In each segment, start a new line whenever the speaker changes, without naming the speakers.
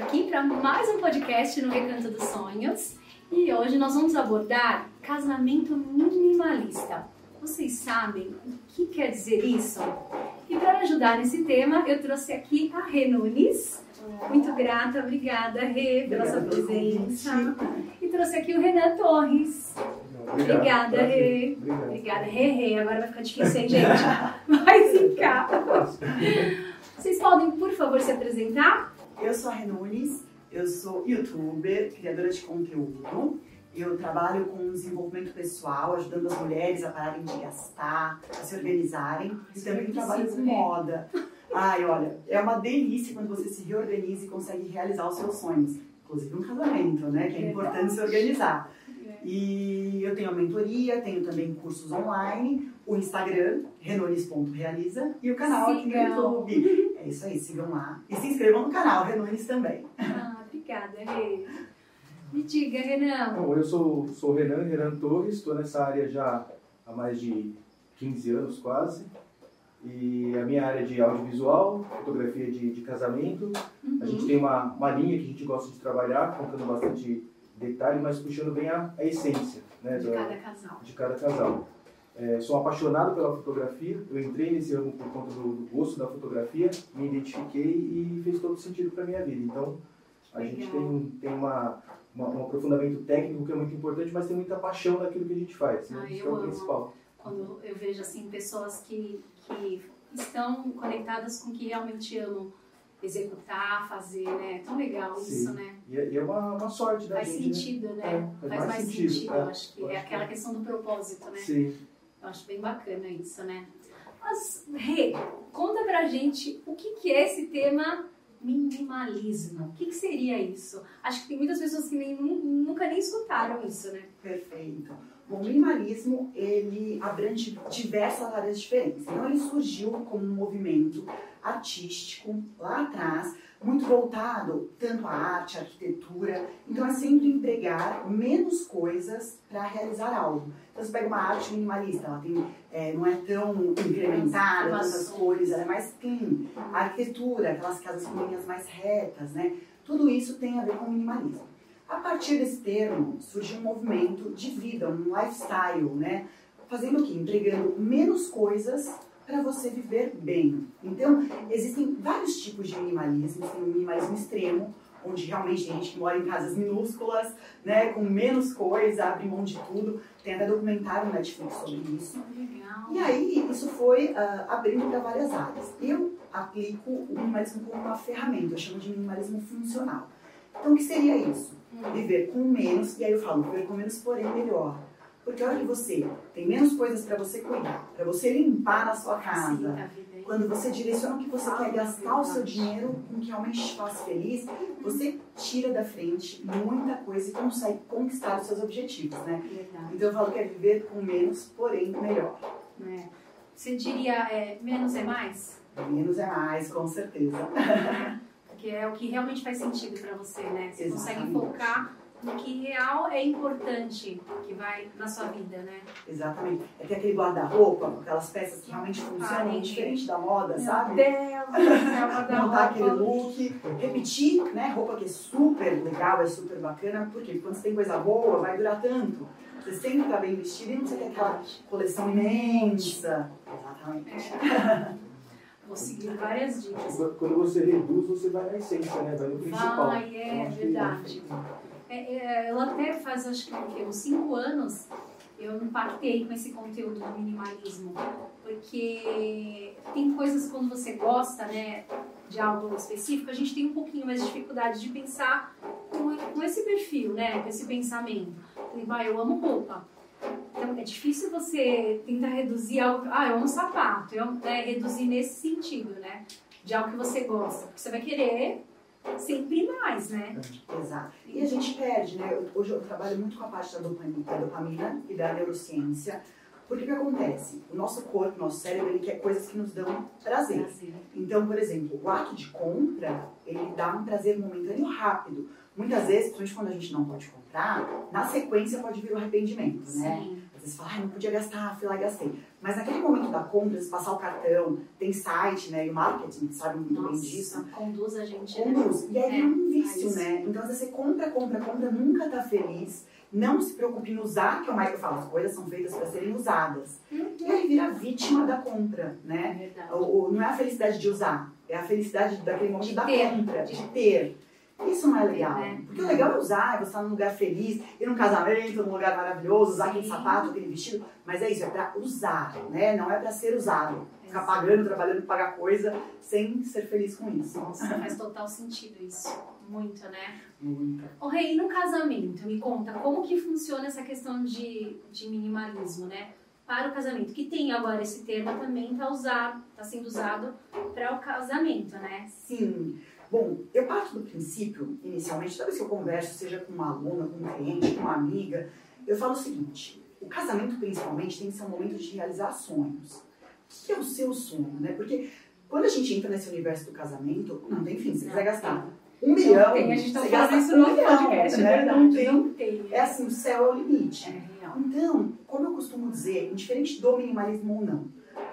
aqui para mais um podcast no Recanto dos Sonhos e hoje nós vamos abordar casamento minimalista. Vocês sabem o que quer dizer isso? E para ajudar nesse tema, eu trouxe aqui a Rê Nunes. Muito grata, obrigada Rê pela sua presença. E trouxe aqui o Renan Torres. Obrigada, Rê. Obrigada, Rê, Rê. Agora vai ficar difícil, hein, gente? Vai ficar. Vocês podem, por favor, se apresentar?
Eu sou a Renunes, eu sou youtuber, criadora de conteúdo. Eu trabalho com desenvolvimento pessoal, ajudando as mulheres a pararem de gastar, a se organizarem. E também trabalho com
né?
moda. Ai, olha, é uma delícia quando você se reorganiza e consegue realizar os seus sonhos. Inclusive um casamento, né? Que é importante se organizar. E eu tenho a mentoria, tenho também cursos online, o Instagram, renones.realiza, e o canal aqui no
Sigam.
YouTube. É isso aí, sigam lá. E se inscrevam no canal, Renones também.
Ah, obrigada, Rê. Me diga, Renan.
Bom, eu sou, sou o Renan, Renan Torres, estou nessa área já há mais de 15 anos quase. E a minha área é de audiovisual, fotografia de, de casamento. A gente tem uma, uma linha que a gente gosta de trabalhar, contando bastante detalhe, mas puxando bem a, a essência né,
De
da-
cada casal.
de cada casal. É, sou apaixonado pela fotografia, eu entrei nesse ramo por conta do, do gosto da fotografia, me identifiquei e fez todo sentido para minha vida. Então, a gente tem, tem uma, uma- um aprofundamento técnico que é muito importante, mas tem muita paixão naquilo que a gente faz. Né?
Ah,
Isso
eu
é o principal.
Quando eu vejo, assim, pessoas que, que estão conectadas com o que realmente amam executar, fazer, né? É tão legal isso,
Sim.
né?
E, é- é uma, uma sorte da
Faz
gente. né?
sentido, né?
É,
faz,
faz
mais
mais
sentido,
sentido,
eu
é.
acho que
Eu
é
acho que
aquela
é.
questão do propósito, né?
Sim.
Eu acho bem bacana isso, né? Mas, Rê, conta pra gente o que, que é esse tema minimalismo. O que, que seria isso? Acho que tem muitas pessoas que nem, nu- nunca nem escutaram isso, né?
Perfeito. Bom, o minimalismo, ele abrange diversas áreas diferentes. Então, ele surgiu como um movimento artístico lá atrás, muito voltado tanto à arte, à arquitetura. Então, é sempre empregar menos coisas para realizar algo. Então, você pega uma arte minimalista, ela tem, é, não é tão incrementada, tantas cores, ela é mais clean. A arquitetura, aquelas casas com linhas mais retas, né? Tudo isso tem a ver com minimalismo. A partir desse termo, surgiu um movimento de vida, um lifestyle, né? Fazendo o quê? Entregando menos coisas para você viver bem. Então, existem vários tipos de minimalismo. Tem o minimalismo extremo, onde realmente tem gente que mora em casas minúsculas, né? Com menos coisa, abre mão de tudo. Tem até documentário no Netflix sobre isso.
Legal.
E aí, isso foi ah, abrindo para várias áreas. Eu aplico o minimalismo como uma ferramenta, eu chamo de minimalismo funcional. Então, o que seria isso? Viver com menos, e aí eu falo, viver com menos, porém melhor. Porque a hora que você tem menos coisas para você cuidar, para você limpar na sua casa,
hein?
quando você direciona o que você quer gastar o seu dinheiro com o que realmente te faz feliz, você tira da frente muita coisa e consegue conquistar os seus objetivos, né? Então eu falo que é viver com menos, porém melhor.
né? Você diria é, menos é mais?
Menos é mais, com certeza.
Porque é o que realmente faz sentido pra você, né? Você consegue
Exatamente.
focar no que real é importante que vai na sua vida, né?
Exatamente. É ter aquele guarda-roupa, aquelas peças que realmente funcionam,
Ai,
diferente da moda, sabe?
Meu Deus do céu,
Montar aquele look, repetir, né? Roupa que é super legal, é super bacana, porque quando você tem coisa boa, vai durar tanto. Você sempre tá bem vestido e não precisa ter aquela coleção imensa. Exatamente.
Vou seguir várias dicas.
Quando- você reduz, você vai na essência, né? Vai no principal.
Vai, é
acho que-
verdade. É, é, eu até faz acho que uns cinco anos eu impactei com esse conteúdo do minimalismo. Porque tem coisas quando você gosta, né, de algo específico, a gente tem um pouquinho mais de dificuldade de pensar com, com esse perfil, né, com esse pensamento. Vai, eu amo roupa. Então é difícil você tentar reduzir algo. Ah, eu amo sapato. Eu, né, reduzir nesse sentido, né? De algo que você gosta. Porque você vai querer sempre mais, né?
Exato. E a gente perde, né? Hoje eu trabalho muito com a parte da dopamina, da dopamina e da neurociência. Porque o que acontece? O nosso corpo, o nosso cérebro, ele quer coisas que nos dão prazer.
Prazer.
Então, por exemplo, o ato de compra, ele dá um prazer momentâneo rápido. Muitas vezes, principalmente quando a gente não pode comprar, na sequência pode vir o arrependimento, né? Às vezes fala, ai, não podia gastar, fui lá e gastei. Mas naquele momento da compras, passar o cartão, tem site, né? E o marketing sabe muito
Nossa,
bem disso.
conduz a gente. né?
Conduz. E aí
É,
é um vício, né? Então, às vezes você compra, compra, compra, nunca tá feliz. Não se preocupe em usar, que é o mais que eu falo, as coisas são feitas para serem usadas. E aí vira vítima da compra,
É
né?
verdade.
O, o- não é a felicidade de usar, é a felicidade daquele momento
De
da
ter.
compra, de ter. Isso não é legal.
né?
Porque o legal é usar, é você estar num lugar feliz, ir num casamento, num lugar maravilhoso, usar aquele
Sim.
sapato, aquele vestido. Mas é isso, é pra usar, né? Não é pra ser usado. Ficar pagando, trabalhando, pagar coisa, sem ser feliz com isso.
Nossa, faz total sentido isso. Muito, né?
Muito.
Ô, Rei, no casamento, me conta, como que funciona essa questão de, de minimalismo, né? Para o casamento, que tem agora esse termo também tá usado, tá sendo usado para o casamento, né?
Sim. Bom, eu parto do princípio, inicialmente, toda vez que eu converso, seja com uma aluna, com um cliente, com uma amiga, eu falo o seguinte: o casamento, principalmente, tem que ser um momento de realizar sonhos. O que é o seu sonho, né? Porque quando a gente entra nesse universo do casamento, não tem fim. Você quiser gastar um milhão,
Não tem, a gente tá
você gasta
isso
um
no outro
milhão,
podcast,
né?
é verdade.
Não tem.
Não tem.
É assim, o céu é o limite.
É real.
Então, como eu costumo dizer, indiferente do minimalismo ou não,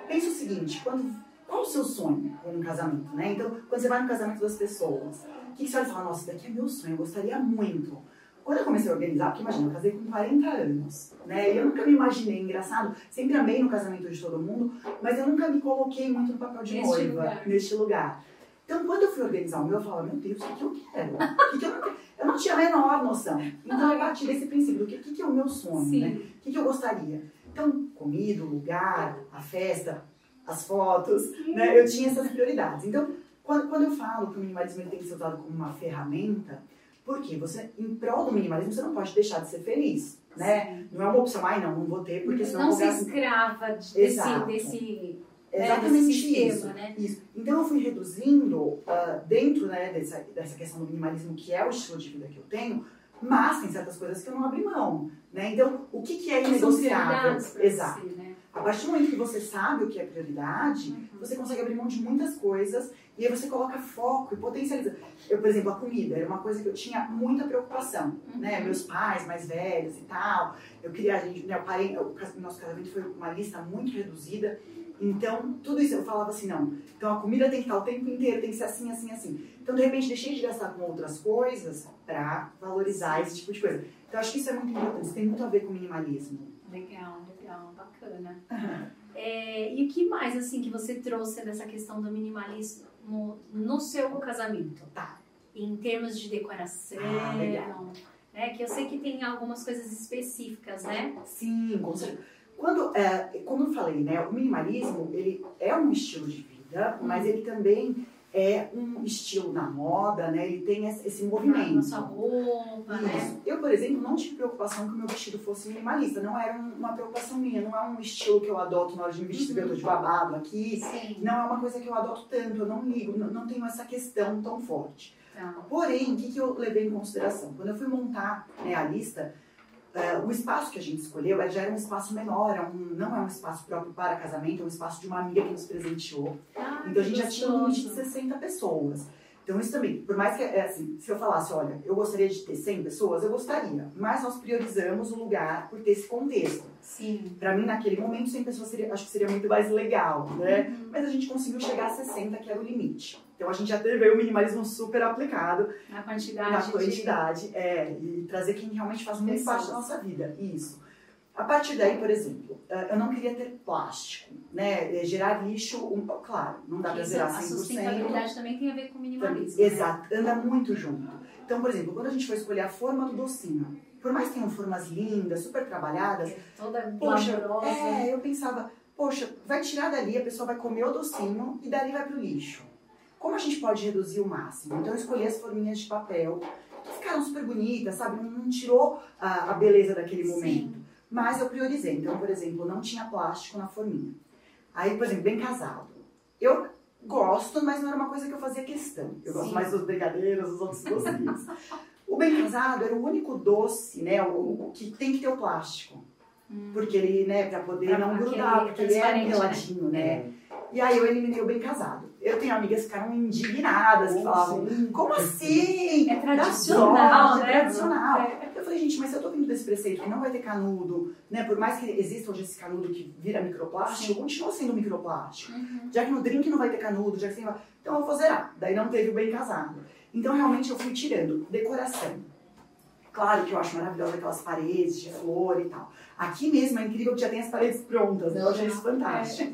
pensa o seguinte, quando, qual o seu sonho com um casamento, né? Então, quando você vai no casamento das pessoas, o que, que você olha e fala, nossa, isso daqui é meu sonho, eu gostaria muito. Quando eu comecei a organizar, porque imagina, eu casei com 40 anos, né? E eu nunca me imaginei, engraçado, sempre amei no casamento de todo mundo, mas eu nunca me coloquei muito no papel de
Neste
noiva,
lugar.
neste lugar. Então, quando eu fui organizar o meu, eu falava, meu Deus, o que, que eu quero? O que, que eu não quero? Eu não tinha a menor noção. Então, eu parti desse princípio do que, que, que é o meu sonho,
Sim.
né? O que, que eu gostaria? Então, comida, lugar, a festa, as fotos, né? Eu tinha essas prioridades. Então, quando, quando eu falo que o minimalismo tem que ser usado como uma ferramenta, porque você, em prol do minimalismo, você não pode deixar de ser feliz, né? Não é uma opção, ai não, não vou ter, porque senão
não ser
gastar...
escrava de- desse,
Exato.
desse né,
exatamente
sistema,
isso.
né?
Isso. Então eu fui reduzindo ah, dentro né, dessa, dessa questão do minimalismo, que é o estilo de vida que eu tenho, mas tem certas coisas que eu não abri mão. Né? Então, o que, que é inegociável? Exato.
você?
A partir do momento que você sabe o que é prioridade,
Uhum.
você consegue abrir mão de muitas coisas e aí você coloca foco e potencializa. Eu, por exemplo, a comida era uma coisa que eu tinha muita preocupação,
Uhum.
né? Meus pais mais velhos e tal. Eu queria, a gente, né, eu parei, o nosso casamento foi uma lista muito reduzida. Então, tudo isso eu falava assim, não. Então a comida tem que estar o tempo inteiro, tem que ser assim, assim, assim. Então, de repente, deixei de gastar com outras coisas pra valorizar esse tipo de coisa. Então, acho que isso é muito importante, isso tem muito a ver com minimalismo.
Legal, bacana. É, e o que mais, assim, que você trouxe dessa questão do minimalismo no seu casamento?
Tá.
Em termos de decoração,
Ah, legal.
né? Que eu sei que tem algumas coisas específicas, né?
Sim, com certeza. Quando, é, como eu falei, né, o minimalismo ele é um estilo de vida, mas ele também é um estilo na moda, né? Ele tem esse esse
Na
movimento.
sua roupa, né?
Eu, por exemplo, não tive preocupação que o meu vestido fosse minimalista. Não era um- uma preocupação minha. Não é um estilo que eu adoto na hora de me vestir.
Uhum.
Eu tô de babado aqui.
Sim.
Não é uma coisa que eu adoto tanto. Eu não ligo. Não, não tenho essa questão tão forte.
Tá.
Porém, o que, que eu levei em consideração? Quando eu fui montar né, a lista, eh, o espaço que a gente escolheu eh, já era um espaço menor, é um- não é um espaço próprio para casamento, é um espaço de uma amiga que nos presenteou.
Ah,
Então a gente já tinha um limite de
gostoso.
60 pessoas. Então isso também, por mais que, é, assim, se eu falasse, olha, eu gostaria de ter 100 pessoas, eu gostaria. Mas nós priorizamos o lugar por ter esse contexto.
Sim.
Para mim, naquele momento, 100 pessoas seria, acho que seria muito mais legal, né?
Uhum.
Mas a gente conseguiu chegar a 60, que era o limite. Então a gente já teve o minimalismo super aplicado
Na quantidade.
na
de-
quantidade, é, e trazer quem realmente faz muito
Pessoas.
parte da nossa vida. Isso. A partir daí, por exemplo, eh, eu não queria ter plástico, né? Eh, Gerar lixo, um- claro, não dá para zerar
a
100%.
sustentabilidade também tem a ver com minimalismo.
Também,
né?
Exato, anda muito junto. Então, por exemplo, quando a gente foi escolher a forma do docinho, por mais que tenham formas lindas, super trabalhadas,
É Toda
poxa,
glamourosa.
é, eu pensava, poxa, vai tirar dali, a pessoa vai comer o docinho e dali vai pro lixo. Como a gente pode reduzir o máximo? Então eu escolhi as forminhas de papel, que ficaram super bonitas, sabe? Não, não tirou a, a beleza daquele
Sim.
Mas eu priorizei. Então, por exemplo, não tinha plástico na forminha. Aí, por exemplo, bem casado. Eu gosto, mas não era uma coisa que eu fazia questão. Eu gosto
Sim.
mais dos brigadeiros, dos outros docinhos. o bem casado era o único doce, né? O, o que tem que ter o plástico.
Hum.
Porque ele, né, pra poder
Pra
não grudar, porque ele é
né?
meladinho, né? E aí eu eliminei o bem casado. Eu tenho amigas que ficaram indignadas, que falavam, como assim?
É tradicional,
sorte,
né?
É tradicional.
É.
Eu falei, gente, mas se eu tô vindo desse preceito que não vai ter canudo, né? Por mais que exista hoje esse canudo que vira microplástico,
Sim.
continua sendo microplástico.
Uhum.
Já que no drink não vai ter canudo, já que tem. Então eu vou zerar. Daí não teve o bem casado. Então realmente eu fui tirando. Decoração. Claro que eu acho maravilhosa aquelas paredes de flor e tal. Aqui mesmo é incrível que já tem as paredes prontas, né? Eu achei isso fantástico.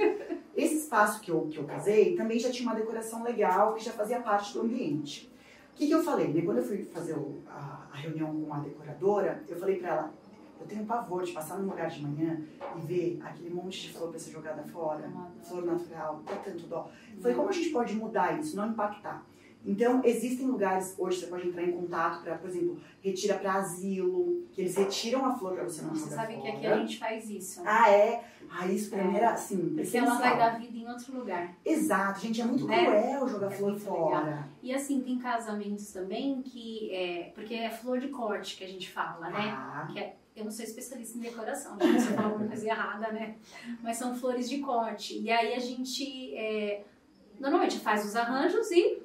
Esse espaço que eu, que eu casei também já tinha uma decoração legal que já fazia parte do ambiente. O que, que eu falei? Né? Quando eu fui fazer o- a, a reunião com a decoradora, eu falei pra ela: eu tenho pavor de passar num lugar de manhã e ver aquele monte de flor pra ser jogada fora, flor natural, dá tanto dó. Eu falei: como a gente pode mudar isso, não impactar? Então, existem lugares, hoje você pode entrar em contato para, por exemplo, retira para asilo, que eles retiram a flor para você não
Você sabe que aqui a gente faz isso. né?
Ah, é? Ah, isso pra mim era, assim,
Porque ela
essencial.
vai dar vida em outro lugar.
Exato, gente, é muito
Né?
cruel jogar
É
flor fora.
E assim, tem casamentos também que é. Porque é flor de corte que a gente fala, né?
Ah,
Que é- eu não sou especialista em decoração, gente, se eu falar alguma coisa errada, né? Mas são flores de corte. E aí a gente é, normalmente faz os arranjos e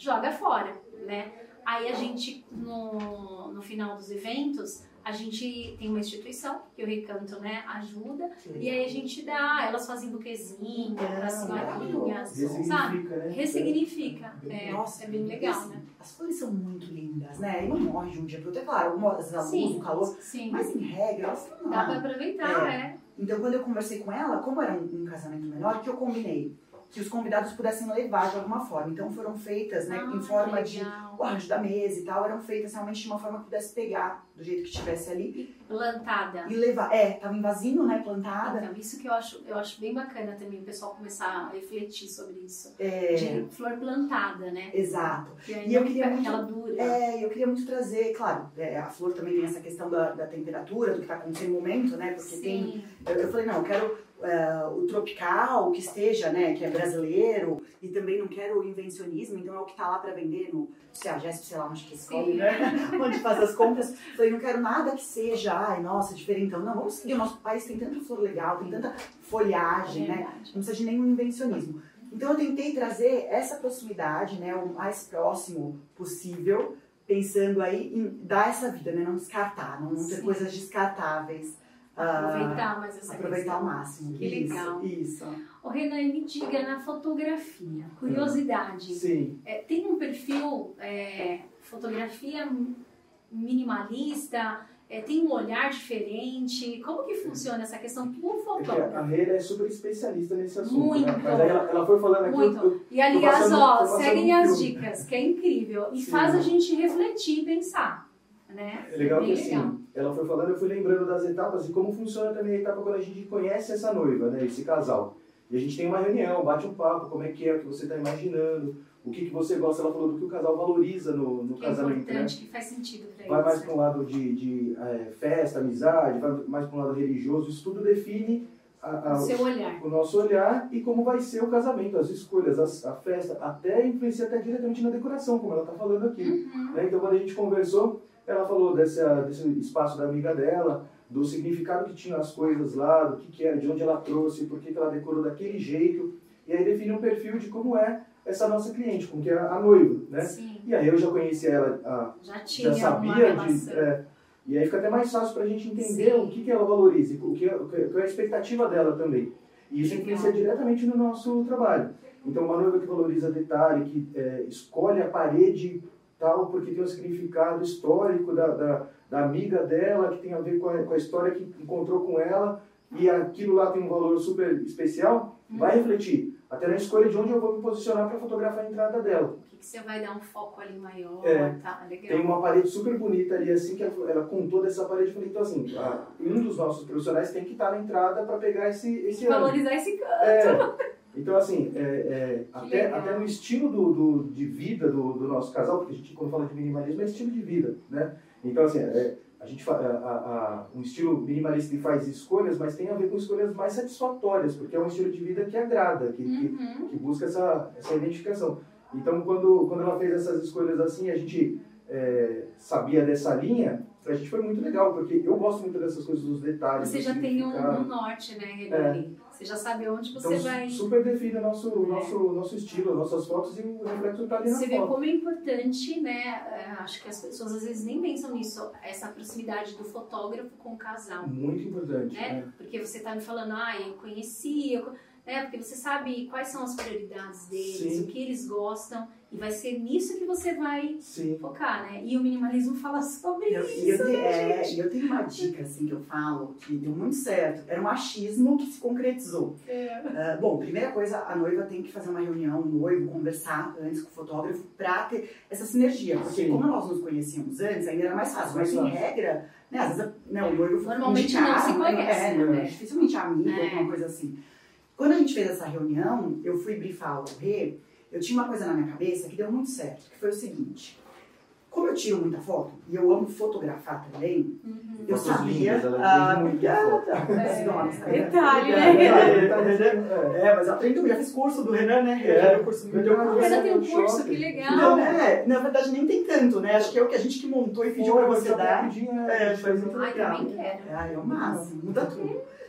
joga fora, né? Aí a gente, no, no final dos eventos, a gente tem uma instituição que o Recanto né, ajuda. E aí a gente dá, elas fazem buquezinho para as senhorinhas, sabe?
Ressignifica, né?
Ressignifica. É,
Nossa,
é bem legal,
assim,
né?
As flores são muito lindas, né? E não morre de um dia pro outro. É claro, algumas vezes a luz, o calor,
sim.
mas em regra, elas estão
Dá
lá.
pra aproveitar, é.
Então, quando eu conversei com ela, como era um, um casamento menor, que eu combinei? Que os convidados pudessem levar de alguma forma. Então, foram feitas, né,
Ah,
em forma de arranjo da mesa e tal, eram feitas realmente de uma forma que pudesse pegar do jeito que estivesse ali
Plantada.
e levar. É, tava em vasinho, né, plantada.
Então, isso que eu acho, eu acho bem bacana também o pessoal começar a refletir sobre isso.
É,
De flor plantada, né?
exato. E eu queria muito-
dura.
É, eu queria muito trazer, claro, é, a flor também tem essa questão da, da temperatura, do que está acontecendo no momento, né? Porque tem.
Sim.
Eu, eu falei, não, eu quero é, o tropical, que esteja, né, que é brasileiro, e também não quero o invencionismo, então é o que tá lá para vender no, sei lá, Jesp, sei lá, onde que escolhe, né? onde faz as compras. Falei, não quero nada que seja, ai, nossa, diferentão. Não, vamos seguir, o nosso país tem tanta flor legal, tem tanta folhagem, né?
Verdade.
Não precisa de nenhum invencionismo. Então eu tentei trazer essa proximidade, né, o mais próximo possível, pensando aí em dar essa vida, né, não descartar, não, não ter
Sim.
coisas descartáveis. Ah,
Aproveitar mais essa
aproveitar ao
questão.
máximo.
Que
isso,
legal.
Isso.
Ô, Renan, me diga, na fotografia, curiosidade,
Sim.
é, tem um perfil é, fotografia minimalista, é, tem um olhar diferente, como que funciona essa questão pro
É
fotógrafo?
a Reira é super especialista nesse assunto.
Muito.
Né? Mas aí ela, ela foi falando aqui.
Muito.
eu-
E aliás,
passando-
ó, seguem as dicas, que é incrível. E
Sim.
faz a gente refletir e pensar, né?
É legal que
legal.
assim, ela foi falando, eu fui lembrando das etapas e como funciona também a etapa quando a gente conhece essa noiva, né, esse casal. E a gente tem uma reunião, bate um papo, como é que é, o que você está imaginando, o que, que você gosta. Ela falou do que o casal valoriza no, no
Que é
casamento, né?
importante, que faz sentido pra
Vai mais para um lado de, de é, festa, amizade, vai mais para um lado religioso. Isso tudo define a- a-
O
o nosso olhar e como vai ser o casamento, as escolhas, as- a festa, até influencia até diretamente na decoração, como ela está falando aqui.
Uhum.
Né? Então, quando a gente conversou, ela falou dessa, desse espaço da amiga dela, do significado que tinham as coisas lá, do que, que era, de onde ela trouxe, por que, que ela decorou daquele jeito. E aí define um perfil de como é essa nossa cliente, como que é a noiva, né?
Sim,
E aí eu já conhecia ela, a,
já tinha
já sabia de... é, e aí fica até mais fácil para a gente entender
Sim.
o que, que ela valoriza, o que, o que é a expectativa dela também. E isso influencia diretamente no nosso trabalho. Então, uma noiva que valoriza detalhe, que é, escolhe a parede tal, porque tem um significado histórico da, da, da amiga dela, que tem a ver com a, com a história que encontrou com ela, e aquilo lá tem um valor super especial, vai refletir até na escolha de onde eu vou me posicionar para fotografar a entrada dela.
O que, que você vai dar um foco ali maior,
É.
tá? Legal.
Tem uma parede super bonita ali, assim, que ela, contou dessa parede. Falei, então, assim, a- um dos nossos profissionais tem que estar na entrada para pegar esse, esse ano.
Valorizar esse canto.
É, então, assim, é, é, até,
legal.
até no estilo do, do- de vida do, do nosso casal, porque a gente, quando fala de minimalismo, é estilo de vida, né? Então, assim, é, a gente fa- a, a- um estilo minimalista que faz escolhas, mas tem a ver com escolhas mais satisfatórias, porque é um estilo de vida que agrada, que, que,
Uhum.
que busca essa, essa identificação. Então, quando, quando ela fez essas escolhas assim, a gente é, sabia dessa linha, pra gente foi muito legal, porque eu gosto muito dessas coisas, dos detalhes.
Você já tem um, um norte, né, Renan?
É.
Você já sabe onde você
então,
vai.
Super define o nosso, é. nosso, nosso estilo, nossas fotos e o reflexo está ali na
Você
foto.
vê como é importante, né? É, acho que as pessoas às vezes nem pensam nisso, essa proximidade do fotógrafo com o casal.
Muito importante.
Né?
né?
Porque você está me falando, ah, eu conheci, eu... É, porque você sabe quais são as prioridades deles, Sim. o que eles gostam. E vai ser nisso que você vai
Sim.
focar, né? E o minimalismo fala sobre
eu,
isso,
eu,
né,
é,
gente?
eu tenho uma dica, assim, que eu falo, que deu muito certo. Era um achismo que se concretizou.
É.
Uh, bom, primeira coisa, a noiva tem que fazer uma reunião, o noivo, conversar antes com o fotógrafo pra ter essa sinergia. Porque
Sim.
como nós nos conhecíamos antes, ainda era mais fácil. Mas, em regra, né, às vezes né, o noivo
Normalmente não se conhece,
É,
né?
dificilmente amigo,
É.
alguma coisa assim. Quando a gente fez essa reunião, eu fui brifar o Rê, eu tinha uma coisa na minha cabeça que deu muito certo, que foi o seguinte. Como eu tiro muita foto, e eu amo fotografar também,
Uhum.
eu
Fotos
sabia...
lindas, ela
ah, obrigada!
É,
Nossa,
detalhe, né?
Né? É, mas eu aprendi, eu já fiz curso do Renan, né? Eu
É.
o curso do Renan.
Você tem um curso, que legal.
Não, é, na verdade nem tem tanto, né? Acho que é o que a gente que montou e pediu pra você dar. É, foi muito
Ai,
legal.
também quero.
É, é o máximo, muda tudo.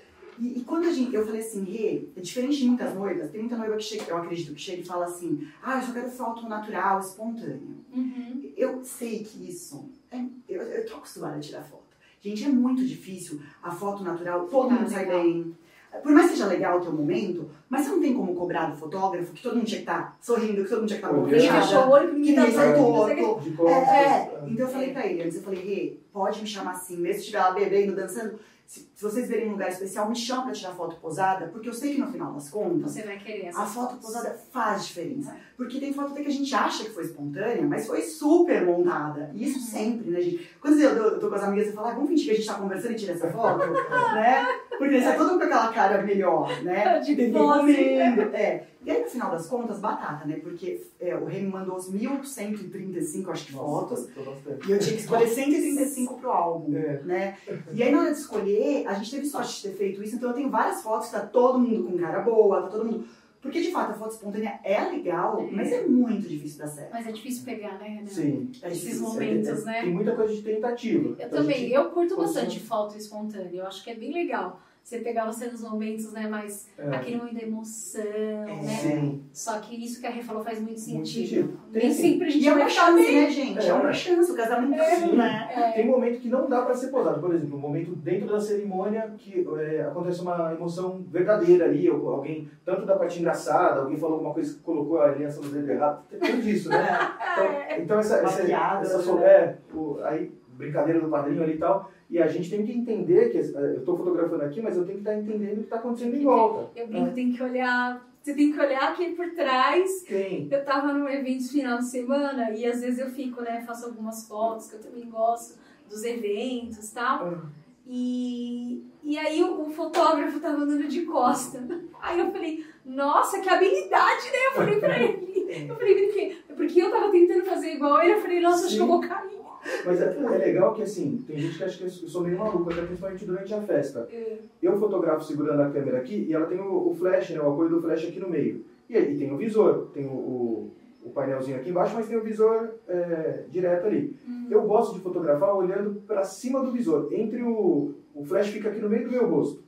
E, e quando a gente, eu falei assim, Rê, é diferente de muitas noivas, tem muita noiva que chega, eu acredito, que chega e fala assim, ah, eu só quero foto natural, espontânea.
Uhum.
Eu sei que isso, é, eu, eu tô acostumada a tirar foto. Gente, é muito difícil a foto natural, todo mundo sai bem. Por mais que seja legal o teu momento, mas você não tem como cobrar do fotógrafo que todo mundo tinha que estar sorrindo, que todo mundo tinha que estar.
Ninguém
Olhando.
fechou o olho, que
que
ninguém
ninguém
tá
torto. É,
costas.
é. Então eu falei pra ele antes, eu falei, Rê, pode me chamar assim, mesmo se estiver lá bebendo, dançando, se, se vocês verem um lugar especial, me chama pra tirar foto posada, porque eu sei que no final das contas,
Você vai querer essa
a foto posada faz diferença. Porque tem foto até que a gente acha que foi espontânea, mas foi super montada. E isso sempre, né, gente? Quando eu, eu tô com as amigas e falo, ah, vamos fingir que a gente tá conversando e tira essa foto, né? Porque sai todo mundo com aquela cara melhor, né?
De pose.
Comendo. É. E aí, no final das contas, batata, né? Porque é, o Rei me mandou os 1.135, acho que, fotos.
Tô bastante.
E eu tinha que escolher 135 pro álbum,
É.
né? E aí, na hora de escolher, a gente teve sorte de ter feito isso. Então, eu tenho várias fotos que tá todo mundo com cara boa, tá todo mundo... Porque, de fato, a foto espontânea é legal,
É.
mas é muito difícil dar certo.
Mas é difícil pegar, né, Renan?
Sim.
É
Esses
difícil.
momentos, né?
Tem muita coisa de tentativa.
Eu
Então,
também,
gente-
eu curto bastante foto espontânea. Eu acho que é bem legal. Você pegar você nos momentos, né, mais
É.
aquele momento da emoção,
É.
né?
Sim.
Só que isso que a Rê falou faz muito
Muito
sentido.
sentido. Tem,
Nem
sim.
sempre a gente
E é uma chance,
bem.
né, gente? É,
É.
uma chance. O casamento é assim, né?
Tem momento que não dá para ser posado. Por exemplo, um momento dentro da cerimônia que é, acontece uma emoção verdadeira ali, ou alguém, tanto da parte engraçada, alguém falou alguma coisa que colocou a aliança no dedo errado, tem tudo disso, né? Então, então essa, essa,
piada,
essa
né?
é, aí, brincadeira do padrinho ali e tal, e a gente tem que entender que eh, eu estou fotografando aqui, mas eu tenho que estar entendendo o que está acontecendo em volta.
Eu brinco, tem que olhar. Você tem que olhar aqui por trás.
Tem.
Eu tava num evento final de semana e às vezes eu fico, né, faço algumas fotos que eu também gosto dos eventos e tal.
Ah,
E, e aí o, o fotógrafo tava andando de costa. Aí eu falei, nossa, que habilidade, né? Eu falei pra ele. Eu falei, brinquei. Porque eu tava tentando fazer igual ele, eu falei, nossa, acho que eu vou cair.
Mas é, é legal que assim, tem gente que acha que eu sou meio maluco, até principalmente durante a festa.
É.
Eu fotografo segurando a câmera aqui e ela tem o, o flash, né, o apoio do flash aqui no meio. E aí tem o visor, tem o, o, o painelzinho aqui embaixo, mas tem o visor é, direto ali. Eu gosto de fotografar olhando para cima do visor, entre o, o flash fica aqui no meio do meu rosto.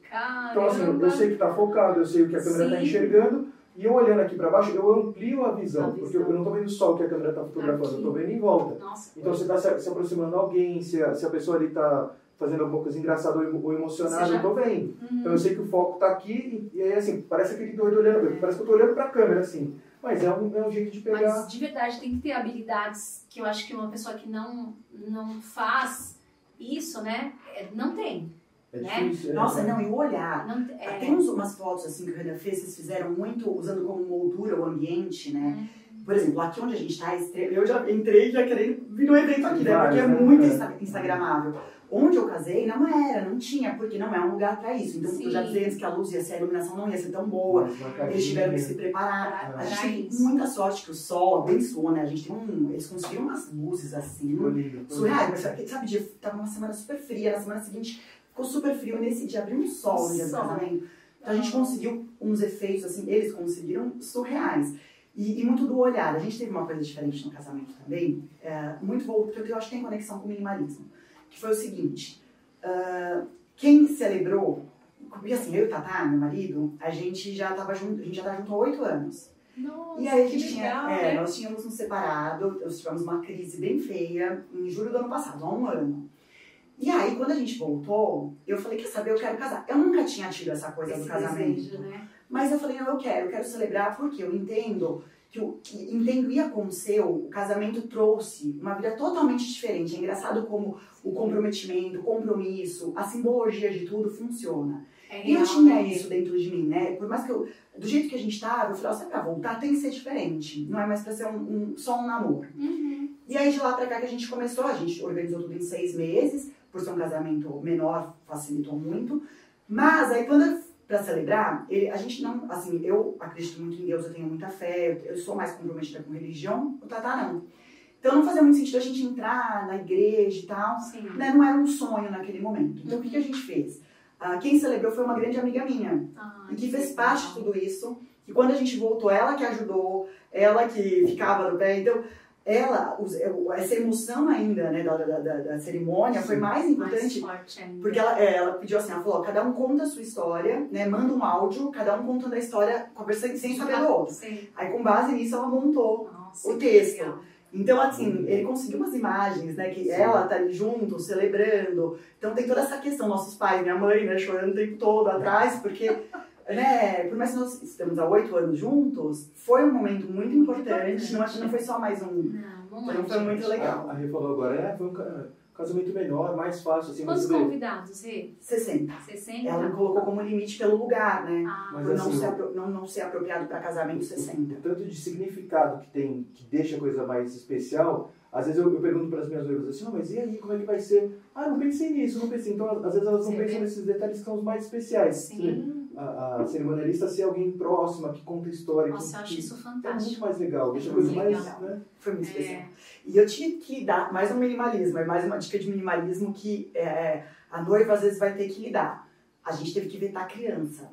Então assim,
Caramba.
eu sei que está focado, eu sei o que a câmera está enxergando e eu olhando aqui para baixo, eu amplio a visão,
A
porque
visão.
eu não estou vendo só o que a câmera está fotografando, eu estou vendo em volta.
Nossa.
Então você está se, se aproximando de alguém, se a, se a pessoa ali está fazendo alguma coisa engraçada ou, ou emocionada,
já-
eu estou vendo.
Uhum.
Então eu sei que o foco está aqui e, e aí assim, parece aquele doido olhando, parece que eu estou olhando para a câmera assim. Mas é um, é um jeito de pegar.
Mas de verdade tem que ter habilidades que eu acho que uma pessoa que não, não faz isso, né, é- não tem.
É
né?
difícil. é-
Nossa, não, e o olhar.
Não, é,
Tem uns, umas fotos assim que o Renan fez, vocês fizeram muito usando como moldura o ambiente, né? Por exemplo, aqui onde a gente tá, estre- eu já entrei já querendo vir no evento aqui, né? Porque é
né?
muito
É.
insta- instagramável. Onde eu casei não era, não tinha, porque não é um lugar pra isso. Então eu já
Sim.
dizia antes que a luz ia ser, a iluminação não ia ser tão boa. Eles tiveram que se preparar. A gente tem muita sorte que o sol abençoou, né? A gente tem um. Eles conseguiram umas luzes assim. Mas sabe, tava uma semana super fria, na semana seguinte ficou super frio, nesse dia abriu um sol no dia do casamento. Então a gente conseguiu uns efeitos, assim, eles conseguiram surreais. E, e muito do olhar. A gente teve uma coisa diferente no casamento também, é, muito voltado, porque eu acho que tem conexão com o minimalismo. Que foi o seguinte: ah, quem celebrou E assim, eu e Tatá, meu marido, a gente já tava junto, a gente já tá junto há oito anos.
Nossa,
E aí a gente tinha,
legal,
é,
né?
nós tínhamos nos separado, nós tivemos uma crise bem feia em julho do ano passado, há um ano. E aí, quando a gente voltou, eu falei, quer saber, eu quero casar. Eu nunca tinha tido essa coisa
Esse
do casamento.
desejo, né?
Mas eu falei, não, eu quero, eu quero celebrar porque eu entendo que, o, que entendo e aconteceu, o casamento trouxe uma vida totalmente diferente. É engraçado como o comprometimento, o compromisso, a simbologia de tudo funciona.
É
E eu tinha
né?
isso dentro de mim, né? Por mais que eu, do jeito que a gente tava, eu falei, ó, se é pra voltar, tem que ser diferente. Não é mais pra ser um, um- só um namoro.
Uhum.
E aí de lá pra cá que a gente começou, a gente organizou tudo em seis meses, por ser um casamento menor, facilitou muito. Mas aí quando pra celebrar, ele- a gente não, assim, eu acredito muito em Deus, eu tenho muita fé, eu, eu sou mais comprometida com religião, o Tatá não. Então não fazia muito sentido a gente entrar na igreja e tal, né? Não era um sonho naquele momento. Então o que, que a gente fez? Ah, quem celebrou foi uma grande amiga minha,
Ah,
e que fez
legal.
parte de tudo isso. E quando a gente voltou, ela que ajudou, ela que ficava no pé. Então, ela, os- essa emoção ainda né, da, da, da- cerimônia foi
Sim.
mais
Mais
importante.
forte ainda.
Porque ela, é, ela pediu assim, ela falou, ó, cada um conta a sua história, né? Manda um áudio, cada um contando a história, conversando sem saber do outro.
Sim.
Aí com base nisso ela montou.
Nossa,
O texto. Então, assim, ele conseguiu umas imagens, né? Que
Sim.
ela tá ali junto, celebrando. Então tem toda essa questão, nossos pais, minha mãe, né, chorando o tempo todo atrás, porque, né, por mais que nós estamos há oito anos juntos, foi um momento muito importante. Não, acho que não foi só mais um.
Não, não.
Então foi muito legal.
A, a Rê falou agora, é, foi um ca- casamento menor, mais fácil, assim,
Quantos convidados, Rê?
60.
60?
Ela me colocou como limite pelo lugar, né?
Ah,
Mas
Por não,
assim,
ser, não, não ser apropriado para casamento 60.
o tanto de significado que tem, que deixa a coisa mais especial, às vezes eu, eu pergunto para as minhas noivas assim, "Ah, mas e aí, como é que vai ser? Ah, não pensei nisso, não pensei. Então, às vezes elas não
Você
pensam
vê?
nesses detalhes que são os mais especiais.
sim.
A, a cerimonialista ser alguém próxima, que conta história,
Nossa, eu
que,
acho
que
isso
é muito
fantástico.
mais legal, deixa a
É
coisa
muito
mais,
legal.
né?
Foi muito especial.
É,
E eu tive que lidar, mais um minimalismo, é mais uma dica de minimalismo que é, a noiva às vezes vai ter que lidar. A gente teve que vetar criança.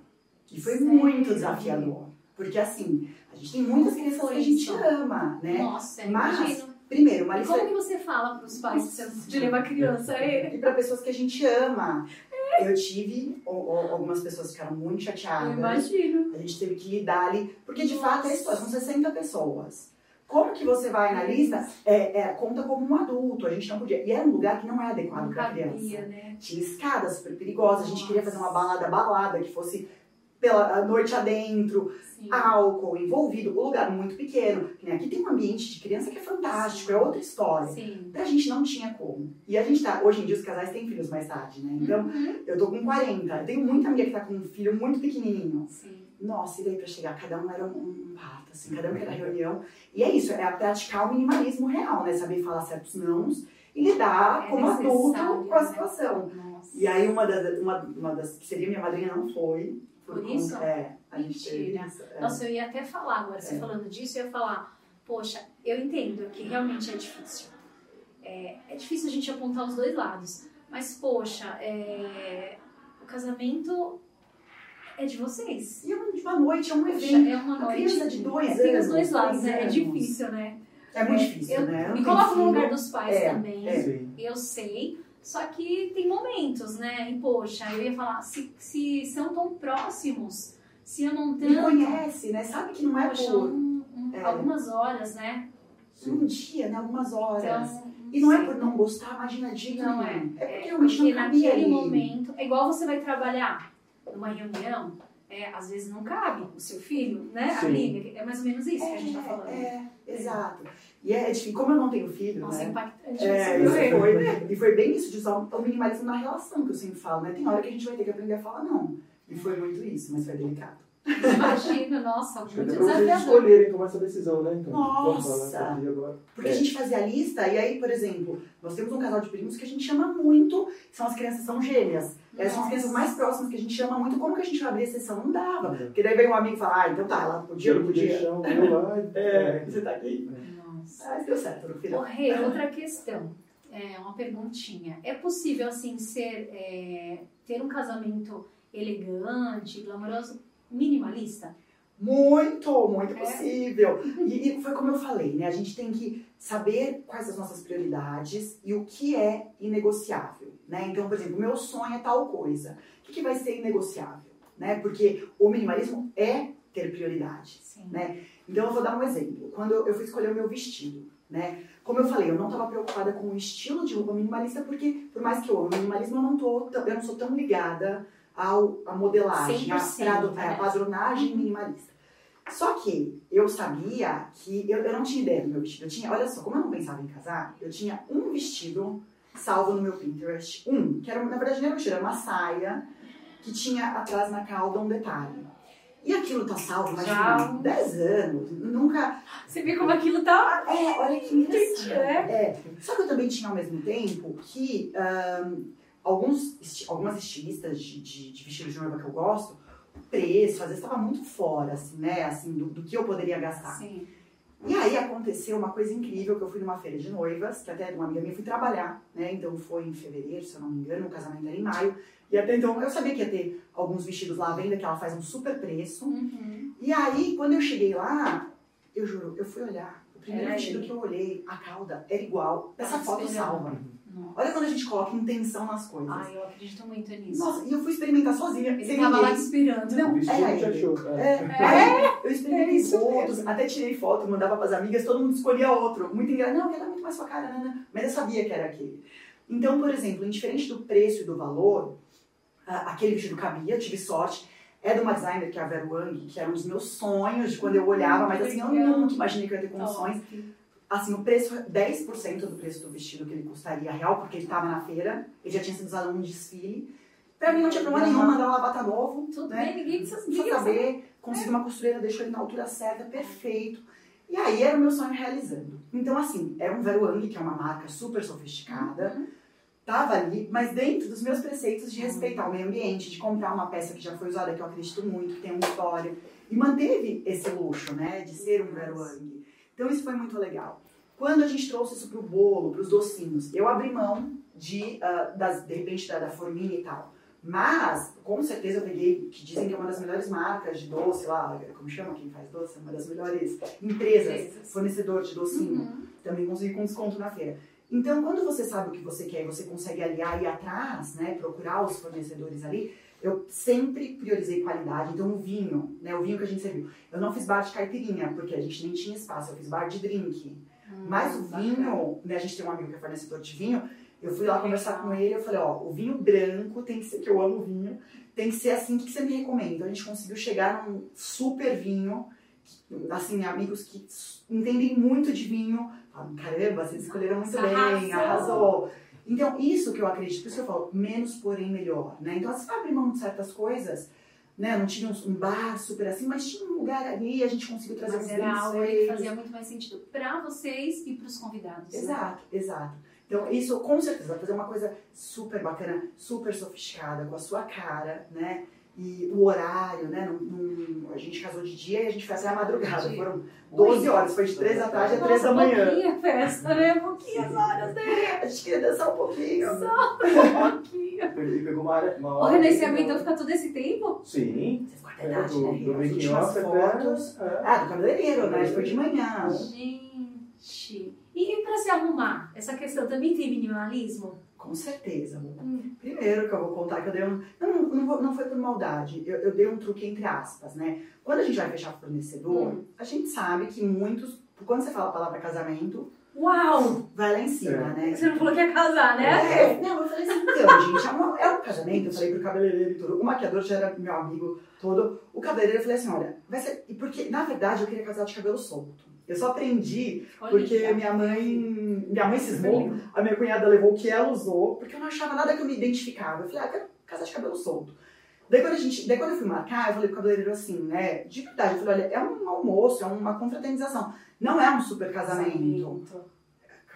E foi
Sério?
muito desafiador. Porque assim, a gente tem muitas
Como
crianças que a gente ama, né?
Nossa,
Mas,
imagino.
Primeiro, uma
E
lista
como que você fala para os pais de levar criança? É.
e para pessoas que a gente ama. Eu tive, algumas pessoas ficaram muito
Eu
chateadas.
imagino.
A gente teve que lidar ali, porque de
Nossa.
fato é isso, são 60 pessoas. Como que você vai na lista? É, é, conta como um adulto, a gente não podia. E era um lugar que não é adequado para criança.
né?
Tinha escadas super perigosas, a gente queria fazer uma balada balada que fosse pela noite adentro,
Sim.
álcool envolvido, o lugar muito pequeno. Que nem Aqui tem um ambiente de criança que é fantástico, é outra história.
Sim.
Pra gente não tinha como. E a gente tá, hoje em dia os casais têm filhos mais tarde, né? Então,
Uhum.
eu tô com 40, eu tenho muita amiga que tá com um filho muito pequenininho.
Sim.
Nossa, e daí pra chegar, cada um era um, parto, assim, cada um era reunião. E é isso, é praticar o minimalismo real, né? Saber falar certos nãos e lidar
É
como adulto com a
né?
situação.
Nossa.
E aí uma das, uma, uma das que seria minha madrinha não foi.
Por
conta-
isso?
É, a
Mentira.
isso. é.
Nossa, eu ia até falar agora, você
É.
falando disso, eu ia falar, poxa, eu entendo que realmente é difícil. É, é difícil a gente apontar os dois lados. Mas, poxa, é, o casamento é de vocês.
E é uma, noite, é um evento.
é uma
A
noite.
criança de dois
é, tem os
anos,
dois lados, né? É
anos.
difícil, né?
É muito
É,
difícil,
eu
né? Eu
Me coloco no lugar dos pais
É,
também.
é.
Eu sei. Só que tem momentos, né? E, poxa, eu ia falar, se, se são tão próximos, se eu não
Me
tanto.
conhece, né? Sabe que não é
Poxa,
por
um- um-
É.
algumas horas, né?
um dia, né? Algumas horas.
Então,
e não é por não gostar, imagina, de jeito
Não é.
É porque realmente
Porque
não cabia
naquele
ali.
momento, é igual você vai trabalhar numa reunião, é, às vezes não cabe o seu filho, né?
Sim.
Ali, é mais ou menos isso que a gente tá falando.
É, é, exato. E é, difícil. como eu não tenho filho,
Nossa, é
né?
impactante
É,
isso.
isso foi, e foi bem isso de usar o minimalismo na relação que eu sempre falo, né? Tem hora que a gente vai ter que aprender a falar não. E foi muito isso, mas foi delicado.
Imagina, nossa, muito
pra vocês
desafiador.
escolherem tomar essa decisão, né? Então,
Nossa! Porque
É.
a gente fazia a lista, e aí, por exemplo, nós temos um casal de primos que a gente chama muito, que são as crianças são gêmeas. Essas são as crianças mais próximas que a gente chama muito. Como que a gente vai abrir a sessão? Não dava. Porque daí veio um amigo e fala, ah, então tá, ela podia, não podia.
Deixar o meu lá
É, você tá aqui.
Nossa.
Ah, deu certo no final.
Rê, outra questão, é uma perguntinha. É possível, assim, ser, é, ter um casamento elegante, glamouroso, minimalista?
Muito, muito possível. E, e foi como eu falei, né? A gente tem que saber quais as nossas prioridades e o que é inegociável, né? Então, por exemplo, meu sonho é tal coisa. O que, que vai ser inegociável, né? Porque o minimalismo é ter prioridade,
Sim.
né? Então, eu vou dar um exemplo. Quando eu, fui escolher o meu vestido, né? Como eu falei, eu não estava preocupada com o estilo de roupa minimalista, porque por mais que eu ame minimalismo, eu não, tô, eu não sou tão ligada ao, à modelagem, à
100%,
tradu-
né?
padronagem minimalista. Só que eu sabia que eu, eu não tinha ideia do meu vestido. Eu tinha, olha só, como eu não pensava em casar, eu tinha um vestido salvo no meu Pinterest. Um, que era, na verdade, não era um vestido, era uma saia que tinha atrás na cauda um detalhe. E aquilo tá salvo, mas
Já
há
uns-
10 anos. Nunca.
Você vê como aquilo tá.
É, olha que engraçado.
É.
É. Só que eu também tinha ao mesmo tempo que ahn, alguns, algumas estilistas de, de, de vestido de noiva que eu gosto, o preço, às vezes estava muito fora, assim, né? Assim, do, do que eu poderia gastar.
Sim.
E aí aconteceu uma coisa incrível, que eu fui numa feira de noivas, que até uma amiga minha fui trabalhar, né? Então foi em fevereiro, se eu não me engano, o casamento era em maio. E até então eu sabia que ia ter alguns vestidos lá à venda, que ela faz um super preço.
Uhum.
E aí, quando eu cheguei lá, eu juro, eu fui olhar. O primeiro
Era
vestido
ele.
que eu olhei, a cauda, era igual. Essa
Tava
foto salva.
Não.
Olha quando a gente coloca intenção nas coisas.
Ai, eu acredito muito nisso.
Nossa, e eu fui experimentar sozinha,
Ele
sem
tava lá te
ninguém.
esperando.
Não,
O vestido
era ele.
achou.
É,
É.
é, eu experimentei
É
outros, até tirei foto, mandava pras amigas, todo mundo escolhia outro. Muito engraçado. Não, aquele é muito mais sua cara, né, né? Mas eu sabia que era aquele. Então, por exemplo, indiferente do preço e do valor, aquele vestido cabia, tive sorte. É de uma designer que é a Vera Wang, que era um dos meus sonhos de quando eu olhava, mas assim, eu nunca imaginei que eu ia ter condições. Assim, o preço, 10% do preço do vestido que ele custaria real, porque ele estava na feira, ele já tinha sido usado num desfile. Pra mim não tinha problema nenhum mandar lavar tá novo,
Tudo
né?
bem, ninguém precisa ninguém precisa-
saber, consegui uma costureira, deixou ele na altura certa, perfeito. E aí era o meu sonho realizando. Então, assim, era um Vero Wang, que é uma marca super sofisticada,
Uhum.
Tava ali, mas dentro dos meus preceitos de respeitar o meio ambiente, de comprar uma peça que já foi usada, que eu acredito muito, que tem uma história. E manteve esse luxo, né, de ser um Vero Wang. Então, isso foi muito legal. Quando a gente trouxe isso pro bolo, pros docinhos, eu abri mão de, ah, das, de repente, da, da forminha e tal. Mas, com certeza, eu peguei, que dizem que é uma das melhores marcas de doce lá, como chama quem faz doce? É uma das melhores empresas,
Empresas.
fornecedor de docinho.
Uhum.
Também consegui com desconto na feira. Então, quando você sabe o que você quer você consegue aliar e atrás, né, procurar os fornecedores ali, eu sempre priorizei qualidade. Então, o vinho, né, o vinho que a gente serviu. Eu não fiz bar de caipirinha, porque a gente nem tinha espaço, eu fiz bar de drink. Mas o
Hum, bacana.
vinho, né, a gente tem um amigo que é fornecedor de vinho, eu fui lá conversar com ele, eu falei, ó, o vinho branco tem que ser, que eu amo vinho, tem que ser assim, o que você me recomenda? A gente conseguiu chegar num super vinho, assim, amigos que entendem muito de vinho, falam, caramba, vocês escolheram muito
Arrasou.
bem, arrasou. Então, isso que eu acredito, por isso que eu falo, menos porém melhor, né? Então, você vai abrir mão de certas coisas, né? Não tinha um bar super assim, mas tinha um lugar ali, a gente conseguiu trazer
Mas era algo que fazia muito mais sentido pra vocês e pros convidados. né?
Exato, exato. Então, isso com certeza vai fazer uma coisa super bacana, super sofisticada, com a sua cara, né? E o horário, né? Não, não- a gente casou de dia e a gente foi até a madrugada.
Dia.
Foram 12 horas, foi de 3 da tarde a 3
Nossa,
da manhã.
pouquinha festa, né? Pouquinhas horas, né?
A gente queria dançar um pouquinho.
Pouquinho.
Ele pegou uma. Uma
O
hora
René,
que-
você aguentou ficar todo esse tempo?
Sim.
Você ficou até
É,
tarde,
do,
né?
do
As últimas
off
fotos.
é.
Ah, do cabeleireiro, né? Foi de manhã.
Gente. E pra se arrumar? Essa questão também tem minimalismo?
Com certeza, amor.
Hum.
Primeiro que eu vou contar que eu dei um. Não, não, vou- não foi por maldade. Eu, eu dei um truque entre aspas, né? Quando a gente vai fechar fornecedor,
Hum.
a gente sabe que muitos. Quando você fala a palavra casamento,
Uau!
vai lá em cima,
É.
né?
Você não falou que ia casar, né?
É, não, eu falei assim, então, gente, é, uma- é um casamento, eu falei pro cabeleireiro e tudo. O maquiador já era meu amigo todo. O cabeleireiro, eu falei assim, olha, vai ser. e Porque, na verdade, eu queria casar de cabelo solto. Eu só aprendi
Olha
porque
isso.
minha mãe. Minha mãe cismou, a minha cunhada levou o que ela usou, porque eu não achava nada que eu me identificava. Eu falei, ah, eu quero casar de cabelo solto. Daí quando, a gente, daí quando eu fui marcar, eu falei pro cabeleireiro assim, né? De verdade, eu falei, olha, é um almoço, é uma confraternização. Não é um super casamento.